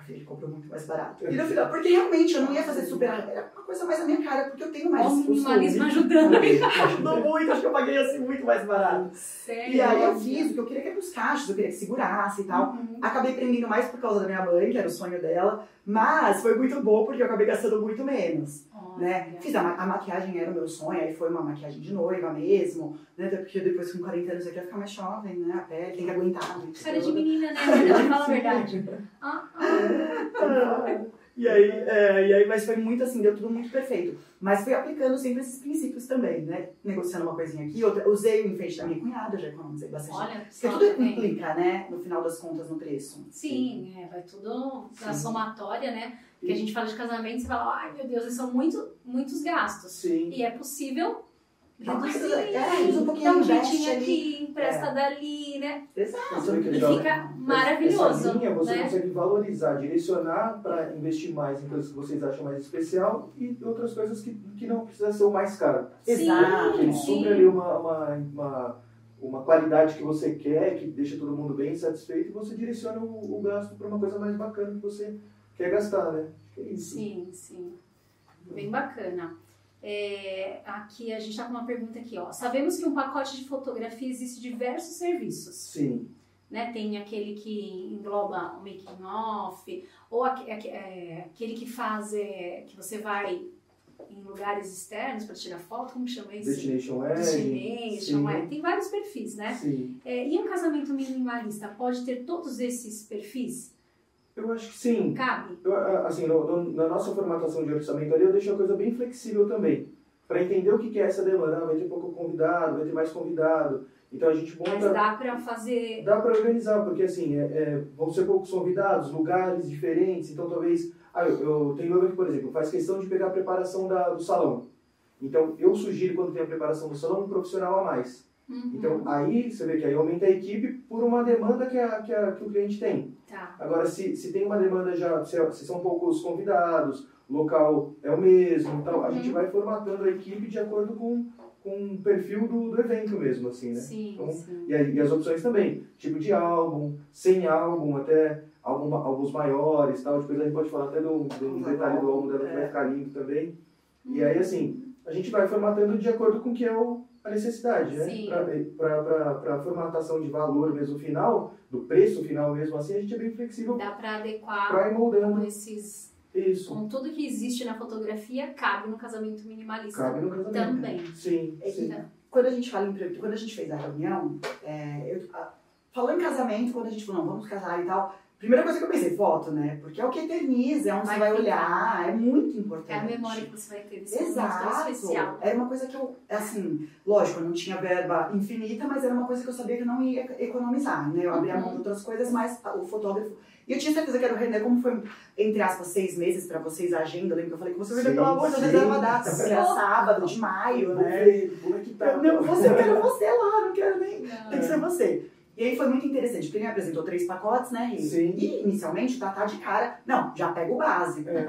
Ele comprou muito mais barato. E no final, porque realmente eu não ia fazer super. Era uma coisa mais a minha cara, porque eu tenho mais.
O minimalismo ajudando.
Ajudou muito, acho que eu paguei assim muito mais barato.
Sério?
E aí eu fiz o que eu queria que era os cachos, eu queria que segurasse e tal.
Uhum.
Acabei prendendo mais por causa da minha mãe, que era o sonho dela, mas foi muito bom porque eu acabei gastando muito menos. Né? Fiz a, ma- a maquiagem, era o meu sonho, aí foi uma maquiagem de noiva mesmo, né? Até porque depois com 40 anos você quer ficar mais jovem, né? A pele tem que aguentar. noite
Cara de menina, né? Fala a verdade. Ah, ah.
E aí, é, e aí, mas foi muito assim, deu tudo muito perfeito. Mas fui aplicando sempre esses princípios também, né? Negociando uma coisinha aqui, outra. Usei o enfeite da minha cunhada, já economizei bastante.
Olha,
Porque tudo
também.
implica, né? No final das contas, no preço.
Sim, é, vai tudo na
Sim.
somatória, né? Porque a gente fala de casamento e você fala, ai meu Deus, são muito, muitos gastos.
Sim.
E é possível reduzir,
ajuda- é, usa um pouquinho,
dá um jeitinho
ali.
aqui, empresta
É.
dali, né?
Exato.
E fica maravilhoso,
Essa linha você
né?
consegue valorizar, direcionar para investir mais em coisas que vocês acham mais especial e outras coisas que, que não precisa ser o mais caro.
Exato.
Ele
sim.
supre ali uma, uma, uma, uma qualidade que você quer, que deixa todo mundo bem satisfeito, e você direciona o, o gasto para uma coisa mais bacana que você quer gastar, né? É isso.
Sim, sim. Bem bacana. É, aqui a gente está com uma pergunta aqui, ó. Sabemos que um pacote de fotografia existe diversos serviços.
Sim.
né? Tem aquele que engloba o making off, ou aque- aque- é, aquele que faz é, que você vai em lugares externos para tirar foto, como chama isso?
Destination Wedding.
Destination, é. Tem vários perfis, né?
Sim.
É, e um casamento minimalista pode ter todos esses perfis?
Eu acho que sim.
Cabe?
Eu, assim, no- no- na nossa formatação de orçamento ali, eu deixo a coisa bem flexível também. Para entender o que que é essa demanda. Vai ter pouco convidado, vai ter mais convidado. Então a gente
Mas
monta.
dá para fazer.
Dá para organizar, porque assim, é, é, vão ser poucos convidados, lugares diferentes, então talvez. Ah, eu, eu tenho noiva que, por exemplo, faz questão de pegar a preparação da, do salão. Então eu sugiro, quando tem a preparação do salão, um profissional a mais.
Uhum.
Então aí você vê que aí aumenta a equipe por uma demanda que, a, que, a, que o cliente tem.
Tá.
Agora, se, se tem uma demanda já, se, se são poucos convidados, local é o mesmo, então a
Uhum.
gente vai formatando a equipe de acordo com, com o perfil do, do evento mesmo, assim, né?
Sim,
Então,
sim.
E, aí- e as opções também, tipo de álbum, sem álbum, até álbuns maiores tal. Depois a gente pode falar até do, do detalhe do álbum dela que vai ficar lindo também. E aí, assim, a gente vai formatando de acordo com o que é o, a necessidade, né?
Sim.
Para a formatação de valor mesmo final, do preço final mesmo assim, a gente é bem flexível
Dá para adequar
para ir
com
moldando
esses.
isso.
Com tudo que existe na fotografia, cabe no casamento minimalista
Cabe no casamento.
também.
Sim,
É
sim.
Então,
Quando a gente fala em quando a gente fez a reunião, é, eu, a, falou em casamento, quando a gente falou, não, vamos casar e tal. Primeira coisa que eu pensei, foto, né? Porque é o que eterniza, é onde
Vai
você vai
ficar.
olhar, é muito importante.
é a memória que você vai ter desse
Exato.
especial.
Era uma coisa que eu, assim, lógico, eu não tinha verba infinita, mas era uma coisa que eu sabia que eu não ia economizar, né? Eu abria a mão de outras coisas, mas o fotógrafo. E eu tinha certeza que era o René, como foi, entre aspas, seis meses pra vocês a agenda, eu lembro que eu falei que você, pelo amor de Deus,
sim.
reserva a data, porque era sábado de maio, né?
Como é que tá?
Não, você, eu quero você lá, não quero nem.
Não.
Tem que ser você. E aí foi muito interessante, porque ele me apresentou três pacotes, né, Rê?
Sim.
E inicialmente o Tatá de cara, não, já pega o básico.
É.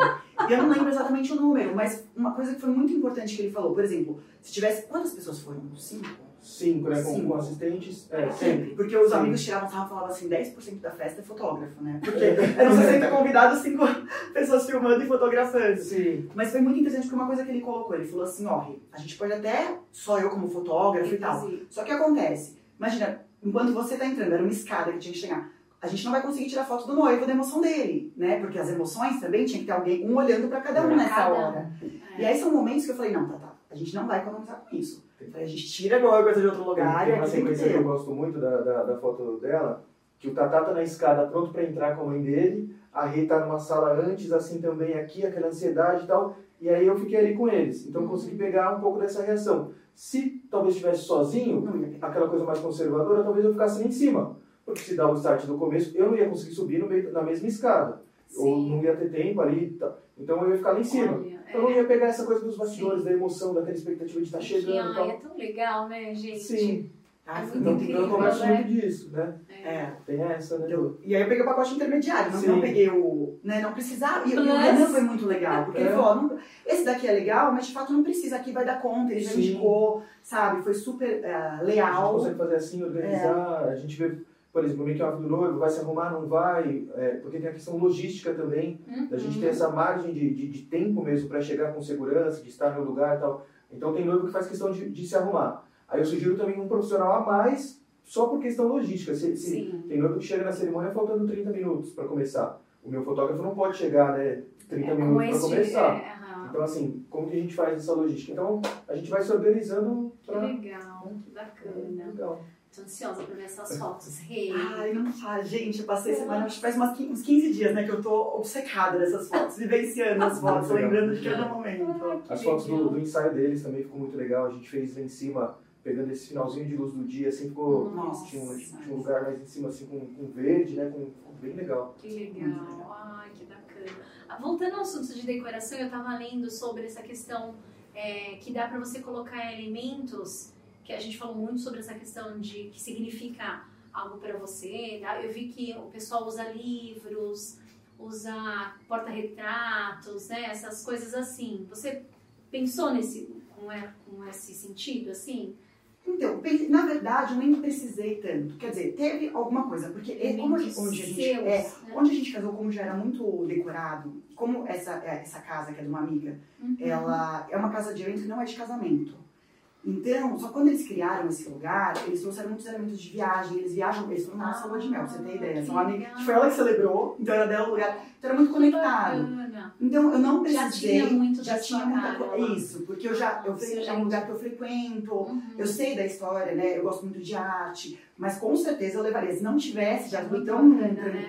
E eu não lembro exatamente o número, mas uma coisa que foi muito importante que ele falou, por exemplo, se tivesse. Quantas pessoas foram? Cinco?
Cinco, né? Com,
Cinco.
com assistentes. É, sempre.
Porque os
Sim.
amigos tiravam sarro e falavam assim: 10% da festa é fotógrafo, né? Porque eram 60 convidados, 5 pessoas filmando e fotografando.
Sim.
Mas foi muito interessante porque uma coisa que ele colocou, ele falou assim: ó, a gente pode até, só eu como fotógrafo e tal.
Inclusive.
Só que acontece, imagina, enquanto você tá entrando, era uma escada que tinha que chegar. A gente não vai conseguir tirar foto do noivo da emoção dele, né? Porque as emoções também tinha que ter alguém, um olhando pra cada um
Pra
nessa
cada um.
hora.
É.
E aí são momentos que eu falei, não, tá, tá, a gente não vai economizar com isso. Eu falei, a gente tira alguma coisa de outro lugar
Tem uma
tem que
sequência que eu gosto muito da, da, da foto dela, que o Tatá tá na escada pronto para entrar com a mãe dele, a Rê tá numa sala antes, assim também aqui, aquela ansiedade e tal, e aí eu fiquei ali com eles. Então eu consegui pegar um pouco dessa reação. Se talvez estivesse sozinho,
Não
aquela coisa mais conservadora, talvez eu ficasse ali em cima. Porque se dá o start do começo, eu não ia conseguir subir no meio, na mesma escada. Ou
Sim.
não ia ter tempo ali. tal. Então eu ia ficar lá em cima.
Olha,
Eu não
é.
ia pegar essa coisa dos bastidores, da emoção, daquela expectativa de estar
Que,
chegando e
ai, é tão legal, né, gente?
Sim.
Ah,
É
foi
Então, então eu
incrível,
converso
né?
muito disso, né?
É.
Tem essa, né?
Eu- e aí eu peguei o pacote intermediário, não,
Sim.
não peguei o. Né, não precisava. E, e o
Plus.
Renan foi muito legal, porque ele
É.
falou: ó, não- esse daqui é legal, mas de fato não precisa, aqui vai dar conta, ele já indicou, sabe? Foi super eh,
A gente
leal.
consegue fazer assim, organizar, a gente vê, por exemplo, o make-off do noivo, vai se arrumar, não vai, é, porque tem a questão logística também, da gente
Uhum.
ter essa margem de, de, de tempo mesmo para chegar com segurança, de estar no lugar e tal. Então tem noivo que faz questão de, de se arrumar. Aí eu sugiro também um profissional a mais, só por questão logística. Se, se- tem noivo que chega na cerimônia faltando 30 minutos para começar. O meu fotógrafo não pode chegar, né, 30
É,
minutos para começar.
é, aham.
Então, assim, como que a gente faz essa logística? Então, a gente vai se organizando
Que
para...
legal, que bacana.
Legal.
Tô ansiosa pra ver essas fotos. Rei.
Ai, não fala, gente, eu passei semana, acho que faz umas, uns 15 dias, né, que eu tô obcecada nessas fotos, vivenciando as fotos, lembrando de cada momento.
Ah, que
As fotos do, do ensaio deles também ficou muito legal. A gente fez lá em cima, pegando esse finalzinho de luz do dia, assim, ficou...
Nossa.
Tinha um, tinha um lugar mais em cima, assim, com, com verde, né? Com, ficou bem legal.
Que legal, ai que bacana. Ah, Voltando ao assunto de decoração, eu estava lendo sobre essa questão é, que dá para você colocar elementos, que a gente falou muito sobre essa questão de que significa algo para você. tá? Eu vi que o pessoal usa livros, usa porta-retratos, né? essas coisas assim. Você pensou nesse, com, é- com esse sentido, assim?
Então, na verdade, eu nem precisei tanto. Quer dizer, teve alguma coisa, porque é, como a gente, onde a gente, é,
né?
onde a gente casou, como já era muito decorado, como essa, é, essa casa que é de uma amiga,
Uhum.
ela é uma casa de evento não é de casamento. Então, só quando eles criaram esse lugar, eles trouxeram muitos elementos de viagem, eles viajam, eles foram na nossa lua de mel, pra você ter ideia.
que
São
legal.
foi ela que celebrou, então era dela o lugar, então era muito conectado. Então eu não
Já
precisei.
tinha muito
já tinha muita coisa. Isso, porque eu já. Eu, é um lugar que eu frequento,
Uhum.
eu sei da história, né? Eu gosto muito de arte, mas com certeza eu levaria. Se não tivesse, já foi
Muito
tão
bacana, né?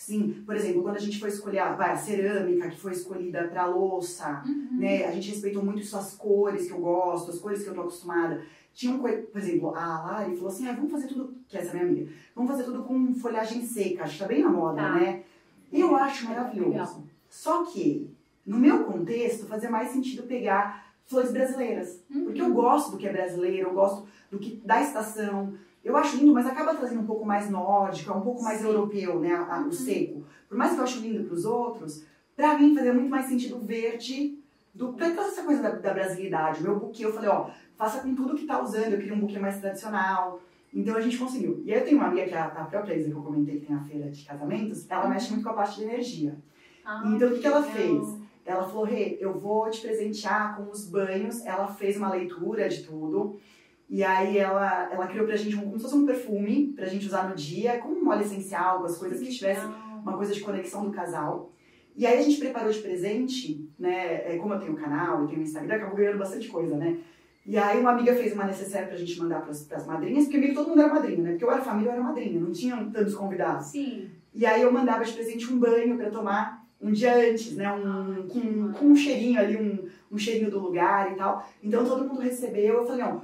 Sim, por exemplo, quando a gente foi escolher a, vai, a cerâmica que foi escolhida para louça,
Uhum.
né? A gente respeitou muito suas cores que eu gosto, as cores que eu tô acostumada. Tinha um, por exemplo, a Lari falou assim: ah, vamos fazer tudo, que essa é minha amiga, vamos fazer tudo com folhagem seca, acho que tá bem na moda,
Tá.
né? Eu acho maravilhoso.
Legal.
Só que, no meu contexto, fazia mais sentido pegar flores brasileiras.
Uhum.
Porque eu gosto do que é brasileiro, eu gosto do que da estação. Eu acho lindo, mas acaba trazendo um pouco mais nórdico, é um pouco mais
Sim.
europeu, né? a- a-
Uhum.
O seco. Por mais que eu acho lindo para os outros, pra mim fazia muito mais sentido verde do toda essa coisa da, da brasilidade. O meu buquê, eu falei, ó, faça com tudo que tá usando. Eu queria um buquê mais tradicional. Então a gente conseguiu. E aí eu tenho uma amiga que é a, a própria Isa que eu comentei que tem a feira de casamentos, ela mexe muito com a parte de energia.
Ah,
Então, o que que ela fez? Ela falou, Rê, eu vou te presentear com os banhos. Ela fez uma leitura de tudo. E aí ela, ela criou pra gente um, como se fosse um perfume pra gente usar no dia, com um óleo essencial, as coisas que tivessem
Legal.
uma coisa de conexão do casal. E aí a gente preparou de presente, né? é, Como eu tenho um canal, eu tenho um Instagram, acabou ganhando bastante coisa, né? E aí uma amiga fez uma necessária pra gente mandar pras, pras madrinhas, porque meio que todo mundo era madrinha, né? Porque eu era família, eu era madrinha, não tinham tantos convidados.
Sim.
E aí eu mandava de presente um banho pra tomar um dia antes, né? Um, com, com um cheirinho ali, um, um cheirinho do lugar e tal. Então todo mundo recebeu. Eu falei, não,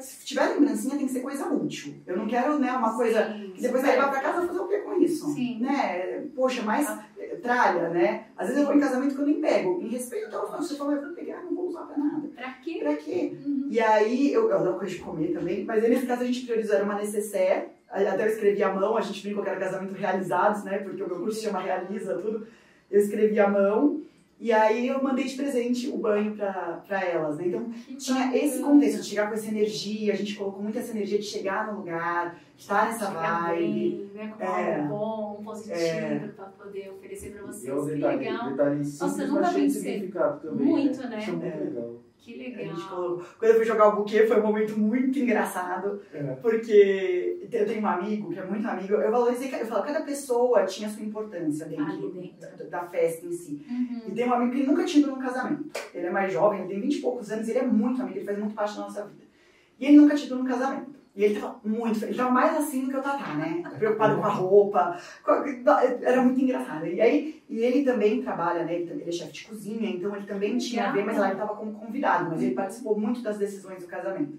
se tiver lembrancinha tem que ser coisa útil. Eu não quero, né, uma coisa
Sim,
que depois vai levar pra casa fazer o que com isso?
Sim.
Né? Poxa, mais eh, tralha, né? Às vezes eu vou em casamento que eu nem pego. Em respeito ao você falou, eu vou pegar, não vou usar pra nada.
Pra quê?
Pra quê?
Uhum.
E aí, eu, eu adoro coisa de comer também, mas aí nesse caso a gente priorizou, era uma necessaire, até eu escrevi à mão, a gente brincou que era casamento realizados, né, porque o meu curso chama Realiza, tudo, eu escrevi à mão, e aí eu mandei de presente o banho pra, pra elas, né, então
Que
tinha esse contexto de chegar com essa energia, a gente colocou muito essa energia de chegar no lugar, de estar nessa
Chegar
vibe,
bem, né, com
É.
algo bom, positivo
É.
pra poder oferecer pra
E
vocês.
é um
que
detalhe,
legal.
detalhe simples,
nunca
mas cheio de significado também.
Muito, né?
Isso é muito
É.
legal.
Que
a
legal.
gente colocou. Quando eu fui jogar o buquê foi um momento muito engraçado,
É.
porque eu tenho um amigo que é muito amigo, eu valorizei, eu falo, cada pessoa tinha sua importância dentro,
dentro.
Da, da festa em si.
Uhum.
E tem um amigo que ele nunca tinha ido num casamento. Ele é mais jovem, ele tem 20 e poucos anos, ele é muito amigo, ele faz muito parte da nossa vida. E ele nunca tinha ido num casamento. E ele tava muito, ele tava mais assim do que o Tatá, né? Preocupado com a roupa, com a- era muito engraçado. E aí, e ele também trabalha, né? Ele, é chefe de cozinha, então ele também tinha a ver, mas lá ele tava como convidado, mas ele participou muito das decisões do casamento.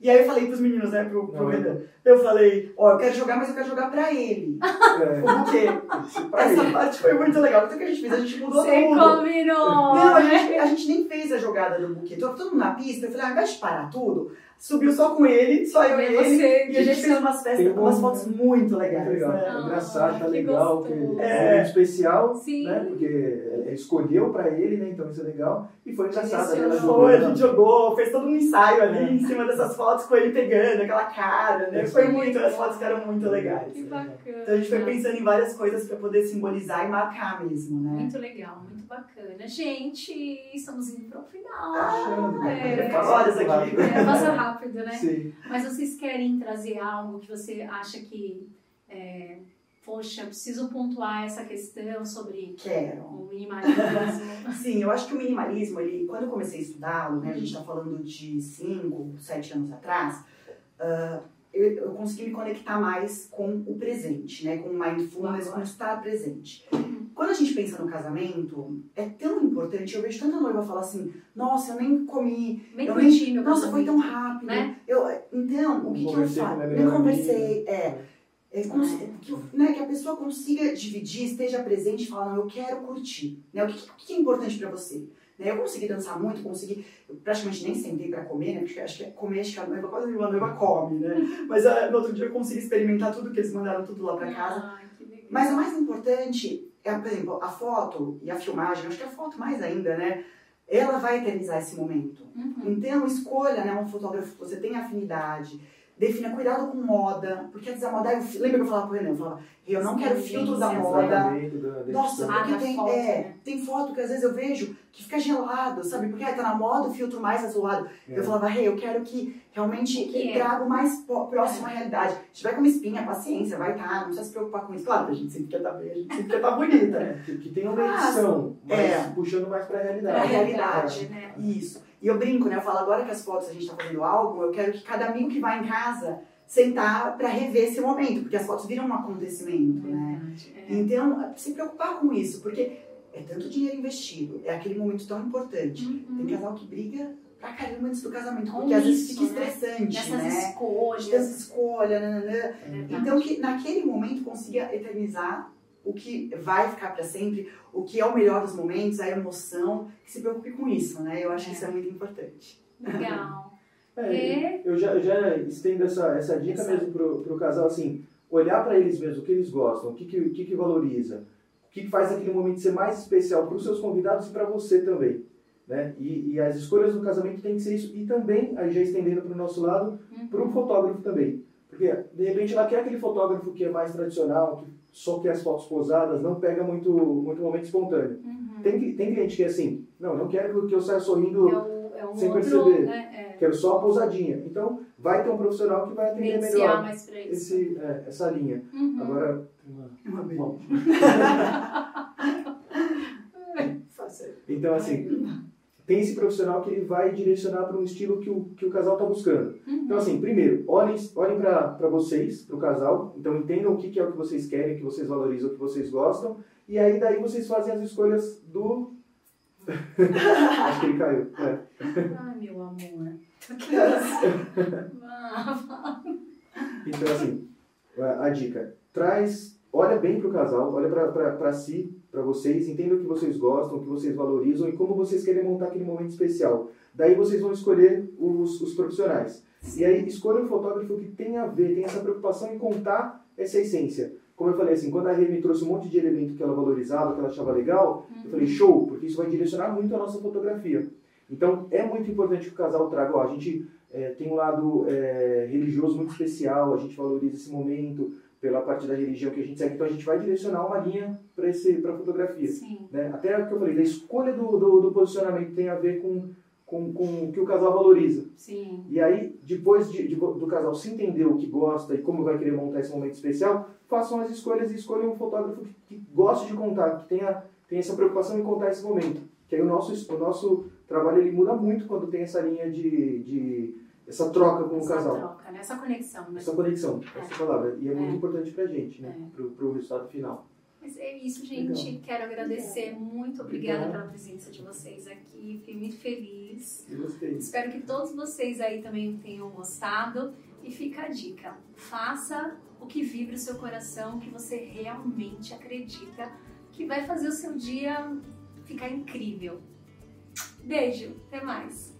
E aí eu falei pros meninos, né, pro, pro
Não,
Renan, eu falei, ó, eu quero jogar, mas eu quero jogar pra ele.
É. Isso pra
Essa
ele.
parte foi muito legal. Então o que a gente fez? A gente mudou
Você
tudo.
combinou!
Não, a
né?
gente, a gente nem fez a jogada do buquê. Tava todo mundo na pista. Eu falei, ah, ao invés de parar tudo, subiu só com ele, só eu e
E
ele.
você,
E a gente fez umas festas,
um-
umas fotos muito legais.
Muito legal.
né?
Ah,
É engraçado, tá legal. Que é um momento especial,
Sim.
né? Porque ele escolheu pra ele, né? Então isso é legal. E foi engraçado. né, ela
a gente jogou, fez todo um ensaio ali
É.
em cima dessas fotos com ele pegando, aquela cara, né? Foi muito, as fotos ficaram muito legais.
Que bacana.
Então a gente foi pensando em várias coisas pra poder simbolizar e marcar mesmo, né?
Muito legal, muito bacana. Gente, estamos indo para o final.
Achando,
É.
né? Passa
Horas aqui.
rápido.
É, passa rápido, né?
Sim.
Mas vocês querem trazer algo que você acha que é, poxa, preciso pontuar essa questão sobre
Quero.
o minimalismo.
Sim, eu acho que o minimalismo, ele, quando eu comecei a estudá-lo, né, a gente está falando de 5, 7 anos atrás, uh, eu, eu, consegui me conectar mais com o presente, né, com o mindfulness, com estar presente. Quando a gente pensa no casamento, é tão importante, eu vejo tanta noiva falar assim, nossa, eu nem comi,
Bem
eu
curti
nem,
meu
nossa, foi tão rápido.
né?
Eu, então, o que, que eu faço? Nem conversei, é. É, cons- que, o- né, que a pessoa consiga dividir, esteja presente e falar, não, eu quero curtir. Né? O que, o que é importante pra você? Né? Eu consegui dançar muito, consegui. Eu praticamente nem sentei pra comer, né? Porque acho que comer, acho que a noiva, quase uma noiva come, né? Mas ah, no outro dia eu consegui experimentar tudo que eles mandaram tudo lá pra casa.
Que legal.
Mas o mais importante é, por exemplo, a foto e a filmagem, acho que a foto mais ainda, né? Ela vai eternizar esse momento.
Uhum.
Então, escolha né, um fotógrafo que você tem afinidade, defina cuidado com moda, porque antes a moda, eu, lembra que eu falava pro Renan, eu falava, eu não quero filtro da moda.
Da- da
Nossa, porque
da
tem, é,
né?
tem foto que às vezes eu vejo que fica gelado, sabe? Porque ah, tá na moda o filtro mais azulado.
É.
Eu falava, hey, eu quero que realmente
que é?
traga o mais próximo à realidade. Se tiver com uma espinha, paciência, vai estar, não precisa se preocupar com isso. Claro, a gente sempre quer estar bem, a gente sempre quer estar bonita.
É, que, que tem uma edição, mas
é.
puxando mais pra realidade.
Pra realidade.
né?
Isso. E eu brinco, né? Eu falo, agora que as fotos a gente tá fazendo álbum, eu quero que cada amigo que vai em casa sentar pra rever esse momento, porque as fotos viram um acontecimento, né?
É.
Então, se preocupar com isso, porque é tanto dinheiro investido, é aquele momento tão importante.
Uhum.
Tem casal que briga pra caramba antes do casamento,
Com
porque às vezes
isso,
fica
né?
estressante,
Nessas
né? De
escolhas.
tanta escolha, nananã.
é.
Então, que naquele momento consiga eternizar o que vai ficar para sempre, o que é o melhor dos momentos, a emoção, que se preocupe com isso, né? Eu acho que
É.
isso é muito importante.
Legal.
É, eu já, eu já estendo essa, essa dica
Essa-
mesmo pro, pro casal, assim, olhar para eles mesmo, o que eles gostam, o que, que, que, que valoriza, que, que faz aquele momento ser mais especial para os seus convidados e para você também. Né? E, e as escolhas do casamento tem que ser isso. E também, aí já estendendo para o nosso lado,
Uhum.
para o fotógrafo também. Porque, de repente, ela quer aquele fotógrafo que é mais tradicional, que só quer as fotos posadas, não pega muito, muito momento espontâneo.
Uhum.
Tem, tem cliente que é assim, não, não quero que eu saia sorrindo,
É, o, é um
sem
outro,
perceber.
né?
Quero só a pousadinha. Então, vai ter um profissional que vai atender
iniciar
melhor
mais pra isso.
esse, é, essa linha.
Uhum.
Agora,
Uma
bom, então assim, tem esse profissional que ele vai direcionar para um estilo que o, que o casal está buscando.
Uhum.
Então assim, primeiro, olhem, olhem para vocês, para o casal, então entendam o que, que é o que vocês querem, o que vocês valorizam, o que vocês gostam, e aí daí vocês fazem as escolhas do... Acho que ele caiu. É.
Ai, meu amor.
Então, assim, a, dica, traz, olha bem pro casal, olha para si, para vocês, entenda o que vocês gostam, o que vocês valorizam e como vocês querem montar aquele momento especial. Daí vocês vão escolher os, os profissionais. E aí, escolha um fotógrafo que tenha a ver, tenha essa preocupação em contar essa essência. Como eu falei assim, quando a Rê me trouxe um monte de elemento que ela valorizava, que ela achava legal, eu falei, show, porque isso vai direcionar muito a nossa fotografia. Então, é muito importante que o casal traga, ó, a gente é, tem um lado é, religioso muito especial, a gente valoriza esse momento pela parte da religião que a gente segue, então a gente vai direcionar uma linha para a fotografia. Né? Até o que eu falei, a escolha do, do, do posicionamento tem a ver com, com, com o que o casal valoriza.
Sim.
E aí, depois de, de- do casal se entender o que gosta e como vai querer montar esse momento especial, façam as escolhas e escolham um fotógrafo que, que goste de contar, que tenha, tenha essa preocupação em contar esse momento. Que aí o nosso, o nosso trabalho ele muda muito quando tem essa linha de, de essa troca com o
Essa
casal.
troca, né? essa conexão, né?
Essa conexão, essa palavra. E é, muito
É.
importante pra gente, né?
É.
Pro, pro resultado final.
Mas é isso, gente.
Legal.
Quero agradecer. Muito obrigada
Obrigado.
pela presença de vocês aqui. Fiquei muito feliz.
Eu gostei.
Espero que todos vocês aí também tenham gostado. E fica a dica: faça o que vibra o seu coração, que você realmente acredita que vai fazer o seu dia ficar incrível. Beijo, até mais.